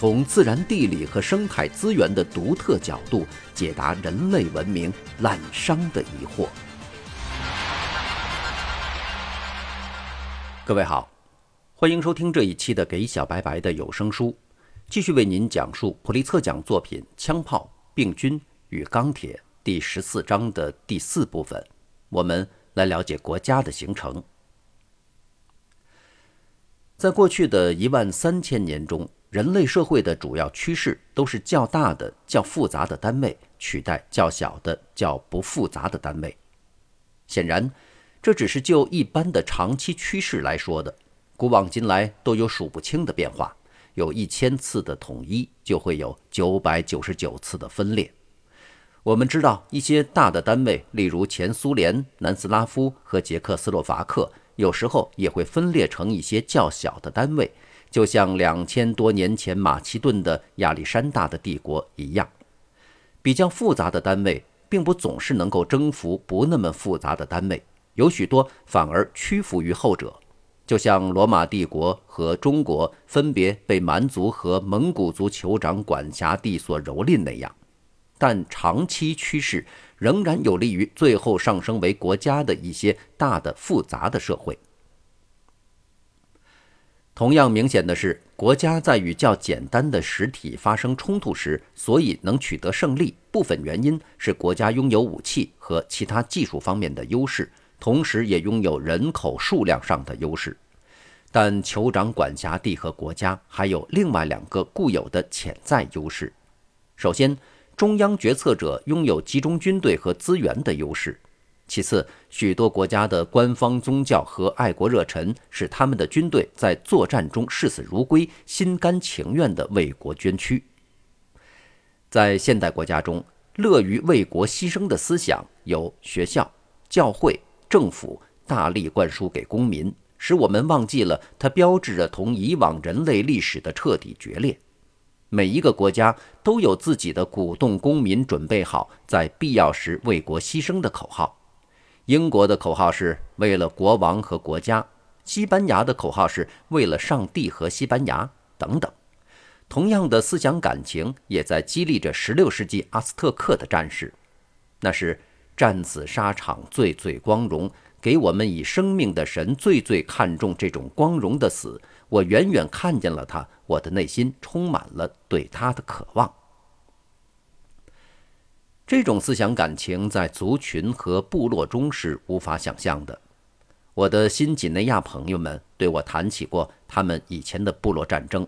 从自然地理和生态资源的独特角度解答人类文明滥觞的疑惑。各位好，欢迎收听这一期的《给小白白的有声书》，继续为您讲述普利策奖作品《枪炮、病菌与钢铁》第十四章的第四部分。我们来了解国家的形成。在过去的一万三千年中。人类社会的主要趋势都是较大的、较复杂的单位取代较小的、较不复杂的单位。显然，这只是就一般的长期趋势来说的。古往今来都有数不清的变化，有一千次的统一，就会有九百九十九次的分裂。我们知道，一些大的单位，例如前苏联、南斯拉夫和捷克斯洛伐克，有时候也会分裂成一些较小的单位。就像两千多年前马其顿的亚历山大的帝国一样，比较复杂的单位并不总是能够征服不那么复杂的单位，有许多反而屈服于后者。就像罗马帝国和中国分别被蛮族和蒙古族酋长管辖地所蹂躏那样，但长期趋势仍然有利于最后上升为国家的一些大的复杂的社会。同样明显的是，国家在与较简单的实体发生冲突时，所以能取得胜利，部分原因是国家拥有武器和其他技术方面的优势，同时也拥有人口数量上的优势。但酋长管辖地和国家还有另外两个固有的潜在优势：首先，中央决策者拥有集中军队和资源的优势。其次，许多国家的官方宗教和爱国热忱使他们的军队在作战中视死如归，心甘情愿地为国捐躯。在现代国家中，乐于为国牺牲的思想由学校、教会、政府大力灌输给公民，使我们忘记了它标志着同以往人类历史的彻底决裂。每一个国家都有自己的鼓动公民准备好在必要时为国牺牲的口号。英国的口号是为了国王和国家，西班牙的口号是为了上帝和西班牙等等。同样的思想感情也在激励着16世纪阿斯特克的战士。那是战死沙场最最光荣，给我们以生命的神最最看重这种光荣的死。我远远看见了他，我的内心充满了对他的渴望。这种思想感情在族群和部落中是无法想象的。我的新几内亚朋友们对我谈起过他们以前的部落战争，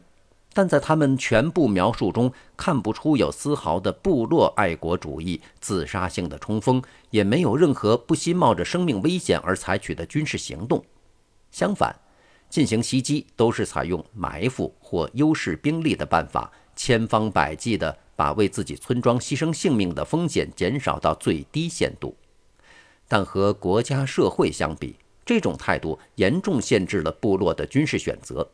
但在他们全部描述中看不出有丝毫的部落爱国主义、自杀性的冲锋，也没有任何不惜冒着生命危险而采取的军事行动。相反，进行袭击都是采用埋伏或优势兵力的办法，千方百计的。把为自己村庄牺牲性命的风险减少到最低限度，但和国家社会相比，这种态度严重限制了部落的军事选择。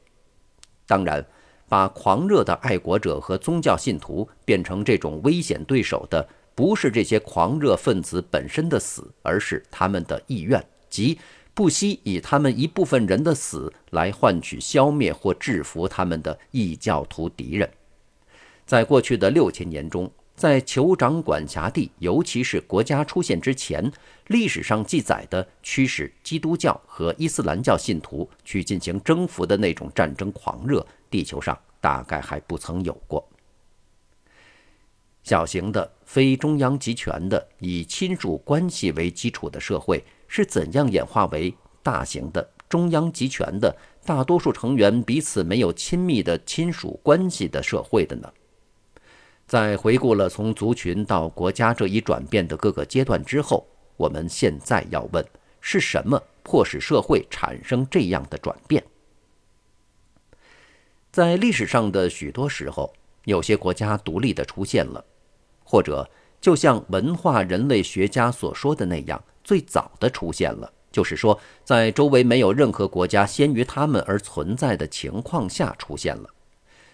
当然，把狂热的爱国者和宗教信徒变成这种危险对手的，不是这些狂热分子本身的死，而是他们的意愿，即不惜以他们一部分人的死来换取消灭或制服他们的异教徒敌人。在过去的六千年中，在酋长管辖地，尤其是国家出现之前，历史上记载的驱使基督教和伊斯兰教信徒去进行征服的那种战争狂热，地球上大概还不曾有过。小型的、非中央集权的、以亲属关系为基础的社会，是怎样演化为大型的、中央集权的、大多数成员彼此没有亲密的亲属关系的社会的呢？在回顾了从族群到国家这一转变的各个阶段之后，我们现在要问：是什么迫使社会产生这样的转变？在历史上的许多时候，有些国家独立的出现了，或者就像文化人类学家所说的那样，最早的出现了，就是说，在周围没有任何国家先于他们而存在的情况下出现了。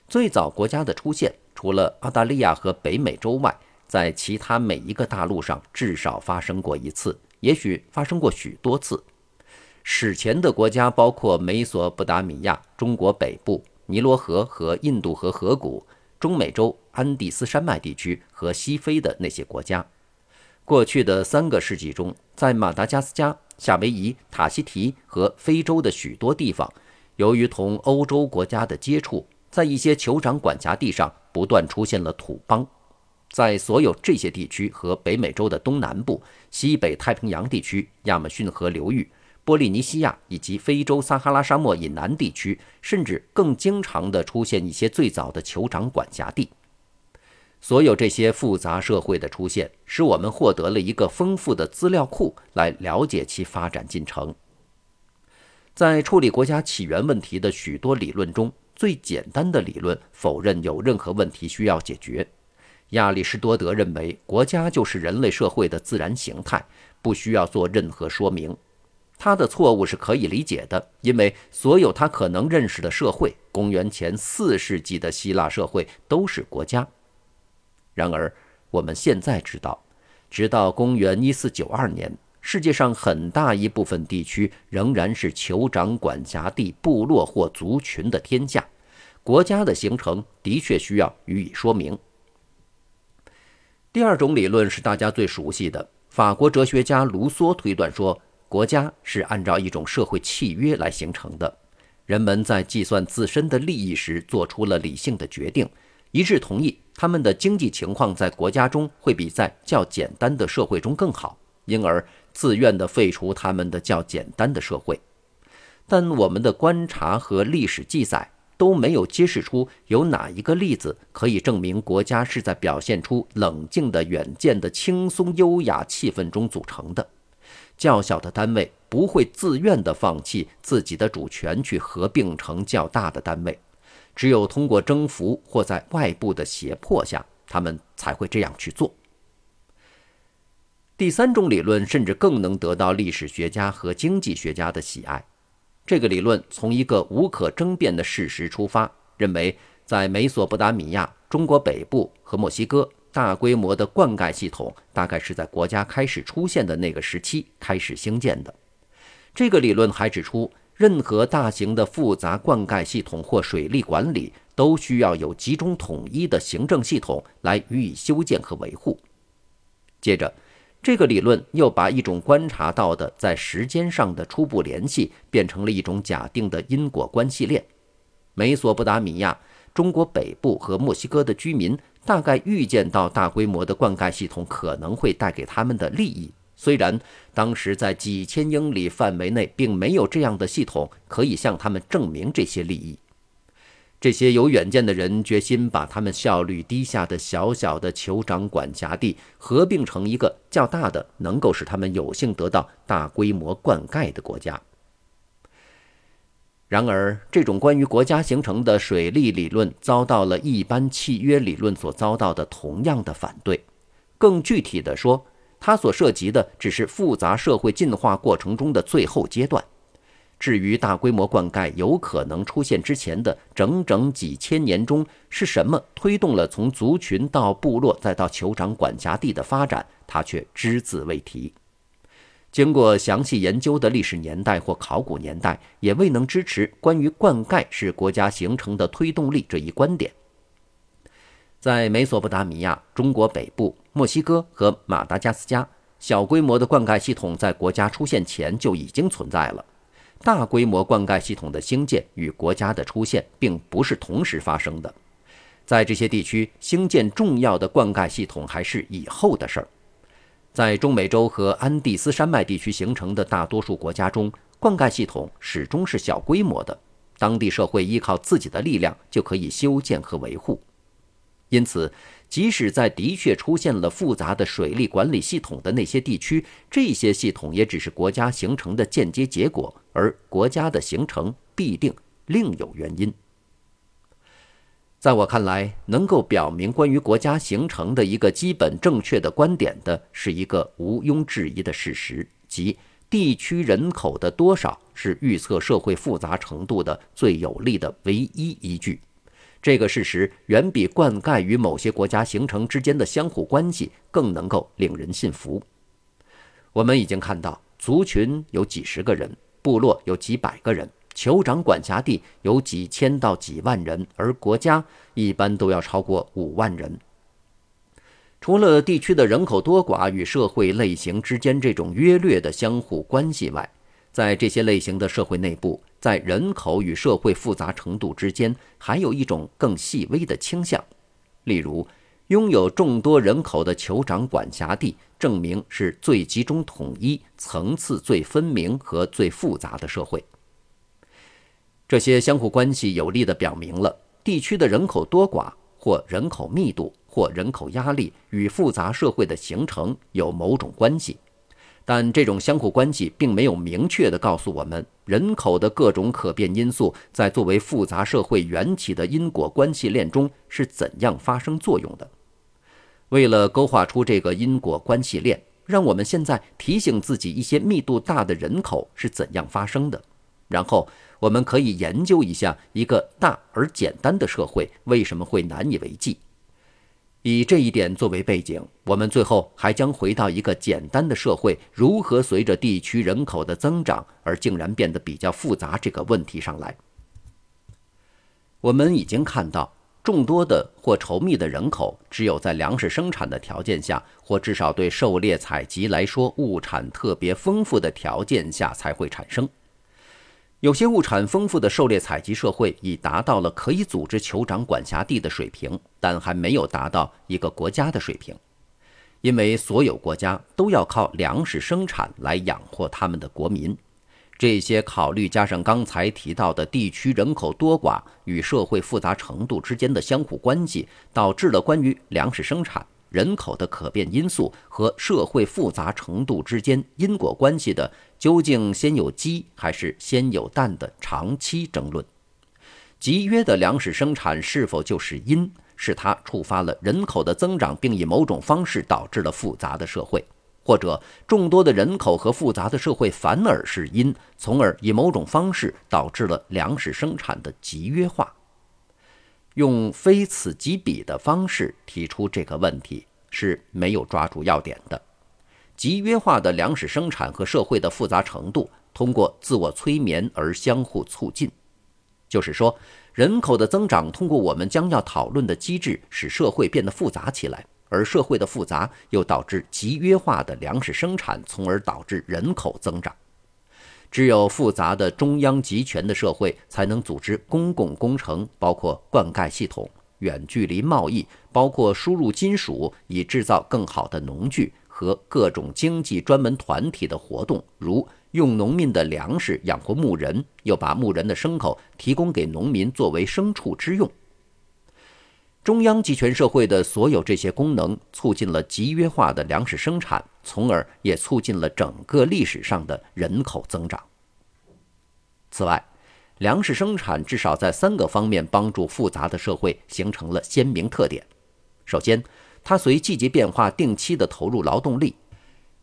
最早国家的出现，除了澳大利亚和北美洲外，在其他每一个大陆上至少发生过一次，也许发生过许多次。史前的国家包括美索不达米亚、中国北部、尼罗河和印度河河谷、中美洲安第斯山脉地区和西非的那些国家。过去的三个世纪中，在马达加斯加、夏威夷、塔希提和非洲的许多地方，由于同欧洲国家的接触，在一些酋长管辖地上不断出现了土邦。在所有这些地区和北美洲的东南部、西北太平洋地区、亚马逊河流域。波利尼西亚以及非洲撒哈拉沙漠以南地区，甚至更经常的出现一些最早的酋长管辖地。所有这些复杂社会的出现，使我们获得了一个丰富的资料库来了解其发展进程。在处理国家起源问题的许多理论中，最简单的理论否认有任何问题需要解决。亚里士多德认为，国家就是人类社会的自然形态，不需要做任何说明。他的错误是可以理解的，因为所有他可能认识的社会，公元前四世纪的希腊社会都是国家。然而，我们现在知道，直到公元一四九二年，世界上很大一部分地区仍然是酋长管辖地、部落或族群的天下。国家的形成的确需要予以说明。第二种理论是大家最熟悉的，法国哲学家卢梭推断说。国家是按照一种社会契约来形成的，人们在计算自身的利益时做出了理性的决定，一致同意他们的经济情况在国家中会比在较简单的社会中更好，因而自愿地废除他们的较简单的社会。但我们的观察和历史记载都没有揭示出有哪一个例子可以证明国家是在表现出冷静的远见的轻松优雅气氛中组成的。较小的单位不会自愿地放弃自己的主权去合并成较大的单位，只有通过征服或在外部的胁迫下，他们才会这样去做。第三种理论甚至更能得到历史学家和经济学家的喜爱。这个理论从一个无可争辩的事实出发，认为在美索不达米亚、中国北部和墨西哥。大规模的灌溉系统大概是在国家开始出现的那个时期开始兴建的。这个理论还指出，任何大型的复杂灌溉系统或水利管理都需要有集中统一的行政系统来予以修建和维护。接着，这个理论又把一种观察到的在时间上的初步联系变成了一种假定的因果关系链。美索不达米亚、中国北部和墨西哥的居民。大概预见到大规模的灌溉系统可能会带给他们的利益，虽然当时在几千英里范围内并没有这样的系统可以向他们证明这些利益。这些有远见的人决心把他们效率低下的小小的酋长管辖地合并成一个较大的，能够使他们有幸得到大规模灌溉的国家。然而，这种关于国家形成的水利理论遭到了一般契约理论所遭到的同样的反对。更具体的说，它所涉及的只是复杂社会进化过程中的最后阶段。至于大规模灌溉有可能出现之前的整整几千年中是什么推动了从族群到部落再到酋长管辖地的发展，他却只字未提。经过详细研究的历史年代或考古年代，也未能支持关于灌溉是国家形成的推动力这一观点。在美索不达米亚、中国北部、墨西哥和马达加斯加，小规模的灌溉系统在国家出现前就已经存在了。大规模灌溉系统的兴建与国家的出现并不是同时发生的。在这些地区兴建重要的灌溉系统还是以后的事儿。在中美洲和安第斯山脉地区形成的大多数国家中，灌溉系统始终是小规模的，当地社会依靠自己的力量就可以修建和维护。因此，即使在的确出现了复杂的水利管理系统的那些地区，这些系统也只是国家形成的间接结果，而国家的形成必定另有原因。在我看来，能够表明关于国家形成的一个基本正确的观点的，是一个毋庸置疑的事实，即地区人口的多少是预测社会复杂程度的最有力的唯一依据。这个事实远比灌溉与某些国家形成之间的相互关系更能够令人信服。我们已经看到，族群有几十个人，部落有几百个人。酋长管辖地有几千到几万人，而国家一般都要超过五万人。除了地区的人口多寡与社会类型之间这种约略的相互关系外，在这些类型的社会内部，在人口与社会复杂程度之间，还有一种更细微的倾向。例如，拥有众多人口的酋长管辖地，证明是最集中统一、层次最分明和最复杂的社会。这些相互关系有力地表明了地区的人口多寡或人口密度或人口压力与复杂社会的形成有某种关系，但这种相互关系并没有明确地告诉我们人口的各种可变因素在作为复杂社会缘起的因果关系链中是怎样发生作用的。为了勾画出这个因果关系链，让我们现在提醒自己一些密度大的人口是怎样发生的。然后，我们可以研究一下一个大而简单的社会为什么会难以为继。以这一点作为背景，我们最后还将回到一个简单的社会如何随着地区人口的增长而竟然变得比较复杂这个问题上来。我们已经看到，众多的或稠密的人口，只有在粮食生产的条件下，或至少对狩猎采集来说物产特别丰富的条件下才会产生。有些物产丰富的狩猎采集社会已达到了可以组织酋长管辖地的水平，但还没有达到一个国家的水平，因为所有国家都要靠粮食生产来养活他们的国民。这些考虑加上刚才提到的地区人口多寡与社会复杂程度之间的相互关系，导致了关于粮食生产。人口的可变因素和社会复杂程度之间因果关系的究竟先有鸡还是先有蛋的长期争论。集约的粮食生产是否就是因？是它触发了人口的增长，并以某种方式导致了复杂的社会，或者众多的人口和复杂的社会反而是因，从而以某种方式导致了粮食生产的集约化？用非此即彼的方式提出这个问题是没有抓住要点的。集约化的粮食生产和社会的复杂程度通过自我催眠而相互促进，就是说，人口的增长通过我们将要讨论的机制使社会变得复杂起来，而社会的复杂又导致集约化的粮食生产，从而导致人口增长。只有复杂的中央集权的社会，才能组织公共工程，包括灌溉系统、远距离贸易，包括输入金属以制造更好的农具和各种经济专门团体的活动，如用农民的粮食养活牧人，又把牧人的牲口提供给农民作为牲畜之用。中央集权社会的所有这些功能，促进了集约化的粮食生产。从而也促进了整个历史上的人口增长。此外，粮食生产至少在三个方面帮助复杂的社会形成了鲜明特点。首先，它随季节变化定期的投入劳动力，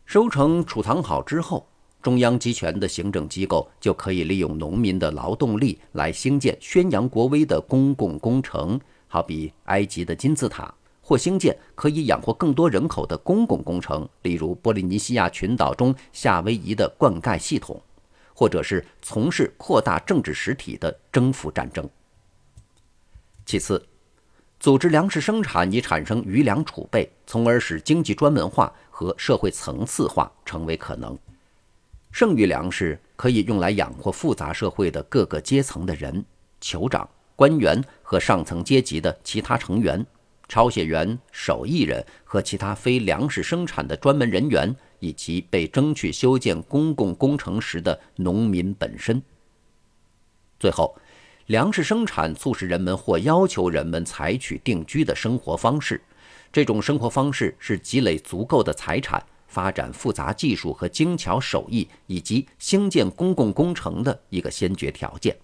收成储藏好之后，中央集权的行政机构就可以利用农民的劳动力来兴建宣扬国威的公共工程，好比埃及的金字塔。或兴建可以养活更多人口的公共工程，例如波利尼西亚群岛中夏威夷的灌溉系统，或者是从事扩大政治实体的征服战争。其次，组织粮食生产以产生余粮储备，从而使经济专门化和社会层次化成为可能。剩余粮食可以用来养活复杂社会的各个阶层的人，酋长、官员和上层阶级的其他成员。抄写员、手艺人和其他非粮食生产的专门人员，以及被争取修建公共工程时的农民本身。最后，粮食生产促使人们或要求人们采取定居的生活方式。这种生活方式是积累足够的财产、发展复杂技术和精巧手艺以及兴建公共工程的一个先决条件。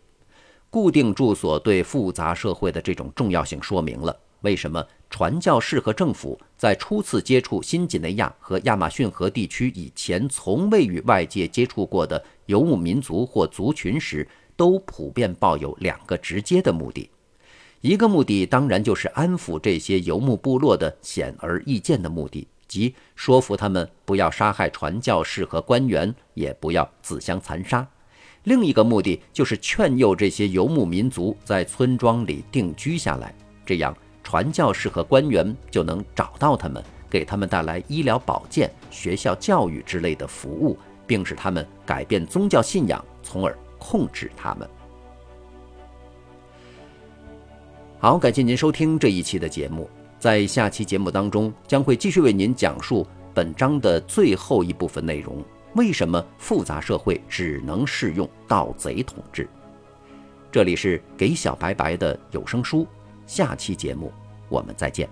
固定住所对复杂社会的这种重要性说明了为什么传教士和政府在初次接触新几内亚和亚马逊河地区以前，从未与外界接触过的游牧民族或族群时，都普遍抱有两个直接的目的。一个目的当然就是安抚这些游牧部落的显而易见的目的，即说服他们不要杀害传教士和官员，也不要自相残杀。另一个目的就是劝诱这些游牧民族在村庄里定居下来，这样传教士和官员就能找到他们，给他们带来医疗保健、学校教育之类的服务，并使他们改变宗教信仰，从而控制他们。好，感谢您收听这一期的节目。在下期节目当中，将会继续为您讲述本章的最后一部分内容：为什么复杂社会只能适用盗贼统治？这里是给小白白的有声书，下期节目我们再见。